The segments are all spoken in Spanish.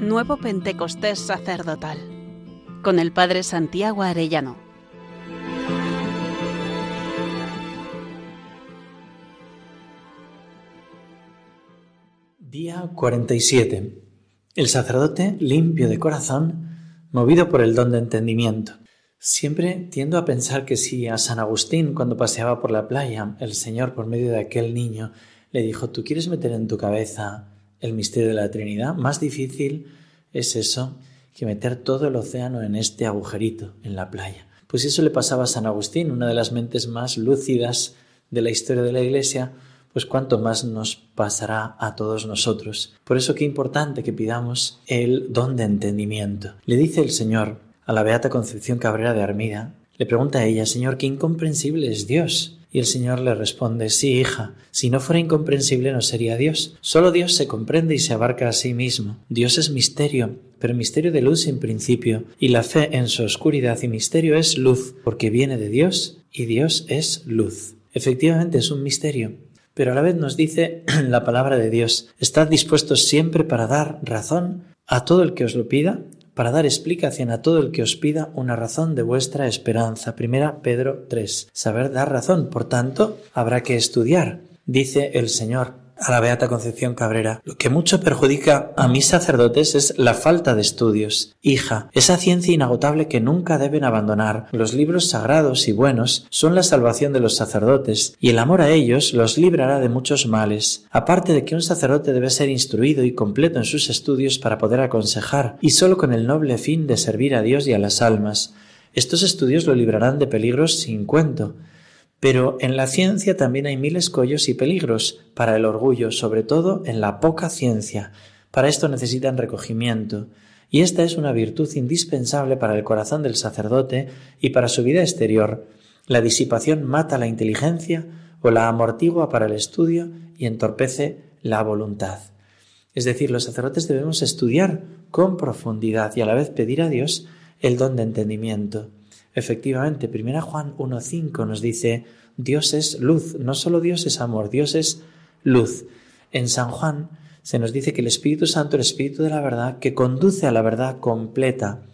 Nuevo Pentecostés Sacerdotal con el Padre Santiago Arellano. Día 47. El sacerdote limpio de corazón, movido por el don de entendimiento. Siempre tiendo a pensar que si a San Agustín, cuando paseaba por la playa, el Señor, por medio de aquel niño, le dijo, ¿tú quieres meter en tu cabeza el misterio de la Trinidad? Más difícil es eso que meter todo el océano en este agujerito, en la playa. Pues eso le pasaba a San Agustín, una de las mentes más lúcidas de la historia de la Iglesia, pues cuánto más nos pasará a todos nosotros. Por eso qué importante que pidamos el don de entendimiento. Le dice el Señor, a la beata Concepción Cabrera de Armida, le pregunta a ella, Señor, qué incomprensible es Dios. Y el Señor le responde, sí, hija, si no fuera incomprensible no sería Dios. Solo Dios se comprende y se abarca a sí mismo. Dios es misterio, pero misterio de luz sin principio, y la fe en su oscuridad y misterio es luz, porque viene de Dios, y Dios es luz. Efectivamente es un misterio, pero a la vez nos dice la palabra de Dios, estad dispuestos siempre para dar razón a todo el que os lo pida para dar explicación a todo el que os pida una razón de vuestra esperanza. Primera Pedro 3. Saber dar razón. Por tanto, habrá que estudiar. Dice el Señor a la Beata Concepción Cabrera, lo que mucho perjudica a mis sacerdotes es la falta de estudios. Hija, esa ciencia inagotable que nunca deben abandonar. Los libros sagrados y buenos son la salvación de los sacerdotes, y el amor a ellos los librará de muchos males. Aparte de que un sacerdote debe ser instruido y completo en sus estudios para poder aconsejar, y sólo con el noble fin de servir a Dios y a las almas. Estos estudios lo librarán de peligros sin cuento. Pero en la ciencia también hay mil escollos y peligros para el orgullo, sobre todo en la poca ciencia. Para esto necesitan recogimiento. Y esta es una virtud indispensable para el corazón del sacerdote y para su vida exterior. La disipación mata la inteligencia o la amortigua para el estudio y entorpece la voluntad. Es decir, los sacerdotes debemos estudiar con profundidad y a la vez pedir a Dios el don de entendimiento. Efectivamente, 1 Juan 1.5 nos dice, Dios es luz, no solo Dios es amor, Dios es luz. En San Juan se nos dice que el Espíritu Santo, el Espíritu de la verdad, que conduce a la verdad completa.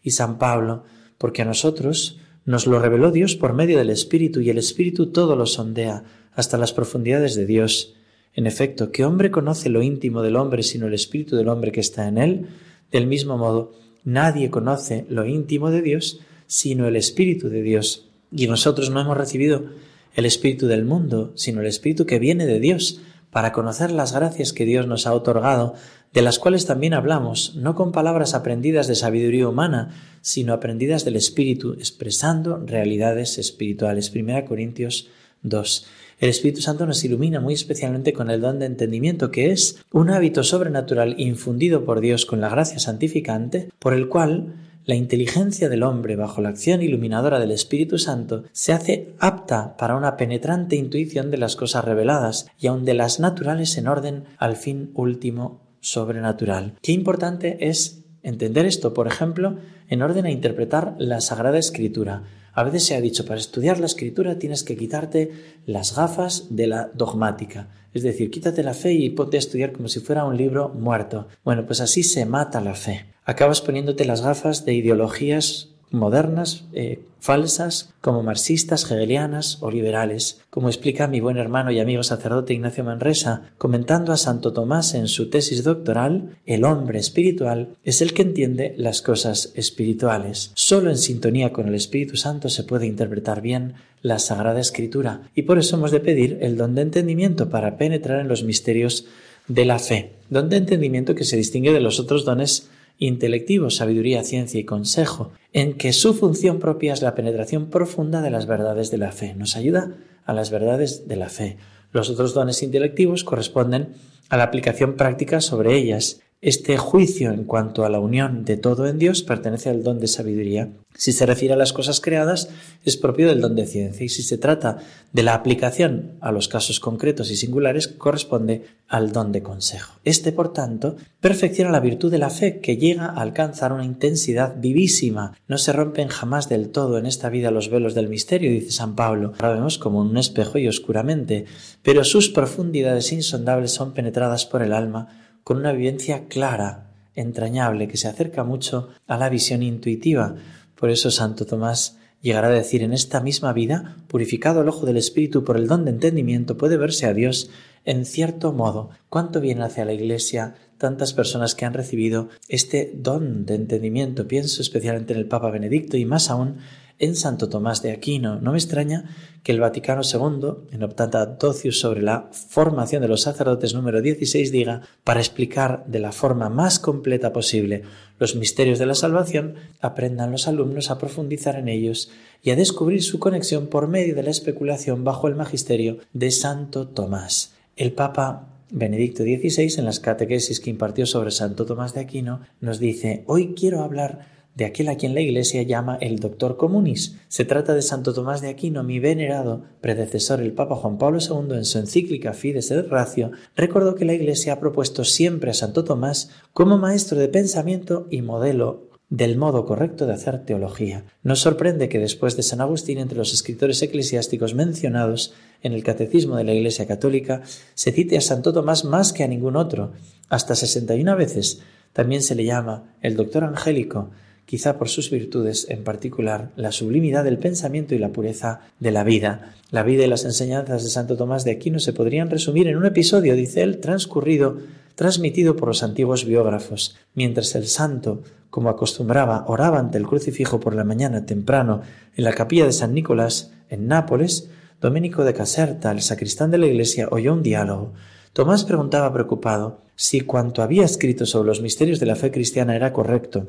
Y San Pablo, porque a nosotros nos lo reveló Dios por medio del Espíritu, y el Espíritu todo lo sondea, hasta las profundidades de Dios. En efecto, ¿qué hombre conoce lo íntimo del hombre sino el Espíritu del hombre que está en él? Del mismo modo, nadie conoce lo íntimo de Dios sino el Espíritu de Dios. Y nosotros no hemos recibido el Espíritu del mundo, sino el Espíritu que viene de Dios, para conocer las gracias que Dios nos ha otorgado, de las cuales también hablamos, no con palabras aprendidas de sabiduría humana, sino aprendidas del Espíritu, expresando realidades espirituales. 1 Corintios 2. El Espíritu Santo nos ilumina muy especialmente con el don de entendimiento, que es un hábito sobrenatural infundido por Dios con la gracia santificante, por el cual la inteligencia del hombre bajo la acción iluminadora del Espíritu Santo se hace apta para una penetrante intuición de las cosas reveladas y aun de las naturales en orden al fin último sobrenatural. Qué importante es entender esto, por ejemplo, en orden a interpretar la Sagrada Escritura. A veces se ha dicho, para estudiar la Escritura tienes que quitarte las gafas de la dogmática. Es decir, quítate la fe y ponte a estudiar como si fuera un libro muerto. Bueno, pues así se mata la fe acabas poniéndote las gafas de ideologías modernas, eh, falsas, como marxistas, hegelianas o liberales, como explica mi buen hermano y amigo sacerdote Ignacio Manresa, comentando a Santo Tomás en su tesis doctoral, el hombre espiritual es el que entiende las cosas espirituales. Solo en sintonía con el Espíritu Santo se puede interpretar bien la Sagrada Escritura, y por eso hemos de pedir el don de entendimiento para penetrar en los misterios de la fe, don de entendimiento que se distingue de los otros dones intelectivo, sabiduría, ciencia y consejo, en que su función propia es la penetración profunda de las verdades de la fe. Nos ayuda a las verdades de la fe. Los otros dones intelectivos corresponden a la aplicación práctica sobre ellas. Este juicio en cuanto a la unión de todo en Dios pertenece al don de sabiduría. Si se refiere a las cosas creadas, es propio del don de ciencia y si se trata de la aplicación a los casos concretos y singulares, corresponde al don de consejo. Este, por tanto, perfecciona la virtud de la fe que llega a alcanzar una intensidad vivísima. No se rompen jamás del todo en esta vida los velos del misterio, dice San Pablo. Ahora vemos como un espejo y oscuramente, pero sus profundidades insondables son penetradas por el alma con una vivencia clara entrañable que se acerca mucho a la visión intuitiva. Por eso Santo Tomás llegará a decir en esta misma vida, purificado el ojo del Espíritu por el don de entendimiento, puede verse a Dios en cierto modo. ¿Cuánto viene hacia la Iglesia tantas personas que han recibido este don de entendimiento? Pienso especialmente en el Papa Benedicto y más aún en Santo Tomás de Aquino. No me extraña que el Vaticano II, en Optata Docius sobre la formación de los sacerdotes número 16, diga, para explicar de la forma más completa posible los misterios de la salvación, aprendan los alumnos a profundizar en ellos y a descubrir su conexión por medio de la especulación bajo el magisterio de Santo Tomás. El Papa Benedicto XVI, en las catequesis que impartió sobre Santo Tomás de Aquino, nos dice, hoy quiero hablar de aquel a quien la Iglesia llama el Doctor Comunis. Se trata de Santo Tomás de Aquino, mi venerado predecesor, el Papa Juan Pablo II, en su encíclica Fides et Ratio, recordó que la Iglesia ha propuesto siempre a Santo Tomás como maestro de pensamiento y modelo del modo correcto de hacer teología. Nos sorprende que después de San Agustín, entre los escritores eclesiásticos mencionados en el Catecismo de la Iglesia Católica, se cite a Santo Tomás más que a ningún otro, hasta 61 veces. También se le llama el doctor angélico, quizá por sus virtudes, en particular la sublimidad del pensamiento y la pureza de la vida. La vida y las enseñanzas de Santo Tomás de Aquino se podrían resumir en un episodio, dice él, transcurrido, transmitido por los antiguos biógrafos, mientras el santo, como acostumbraba, oraba ante el crucifijo por la mañana temprano en la capilla de San Nicolás, en Nápoles, Domenico de Caserta, el sacristán de la iglesia, oyó un diálogo. Tomás preguntaba preocupado si cuanto había escrito sobre los misterios de la fe cristiana era correcto,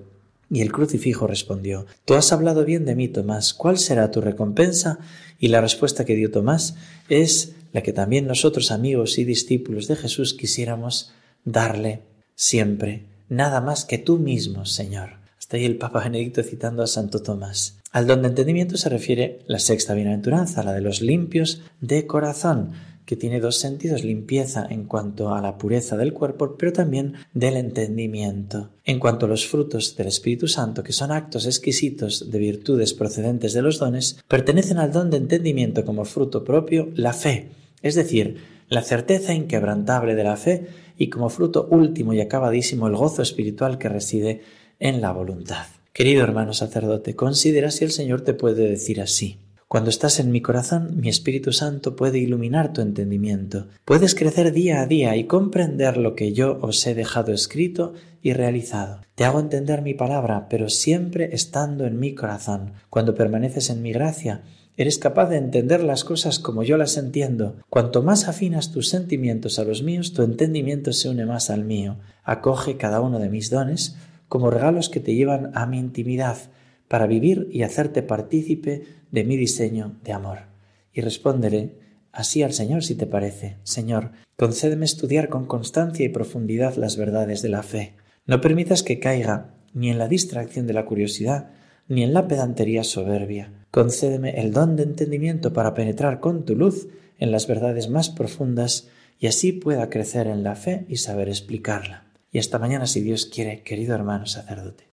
y el crucifijo respondió, Tú has hablado bien de mí, Tomás, ¿cuál será tu recompensa? Y la respuesta que dio Tomás es la que también nosotros, amigos y discípulos de Jesús, quisiéramos darle siempre, nada más que tú mismo, Señor. Hasta ahí el Papa Benedicto citando a Santo Tomás. Al don de entendimiento se refiere la sexta bienaventuranza, la de los limpios de corazón que tiene dos sentidos, limpieza en cuanto a la pureza del cuerpo, pero también del entendimiento. En cuanto a los frutos del Espíritu Santo, que son actos exquisitos de virtudes procedentes de los dones, pertenecen al don de entendimiento como fruto propio la fe, es decir, la certeza inquebrantable de la fe y como fruto último y acabadísimo el gozo espiritual que reside en la voluntad. Querido hermano sacerdote, considera si el Señor te puede decir así. Cuando estás en mi corazón, mi Espíritu Santo puede iluminar tu entendimiento. Puedes crecer día a día y comprender lo que yo os he dejado escrito y realizado. Te hago entender mi palabra, pero siempre estando en mi corazón. Cuando permaneces en mi gracia, Eres capaz de entender las cosas como yo las entiendo. Cuanto más afinas tus sentimientos a los míos, tu entendimiento se une más al mío. Acoge cada uno de mis dones como regalos que te llevan a mi intimidad, para vivir y hacerte partícipe de mi diseño de amor. Y responderé así al Señor si te parece. Señor, concédeme estudiar con constancia y profundidad las verdades de la fe. No permitas que caiga ni en la distracción de la curiosidad, ni en la pedantería soberbia. Concédeme el don de entendimiento para penetrar con tu luz en las verdades más profundas y así pueda crecer en la fe y saber explicarla. Y hasta mañana si Dios quiere, querido hermano sacerdote.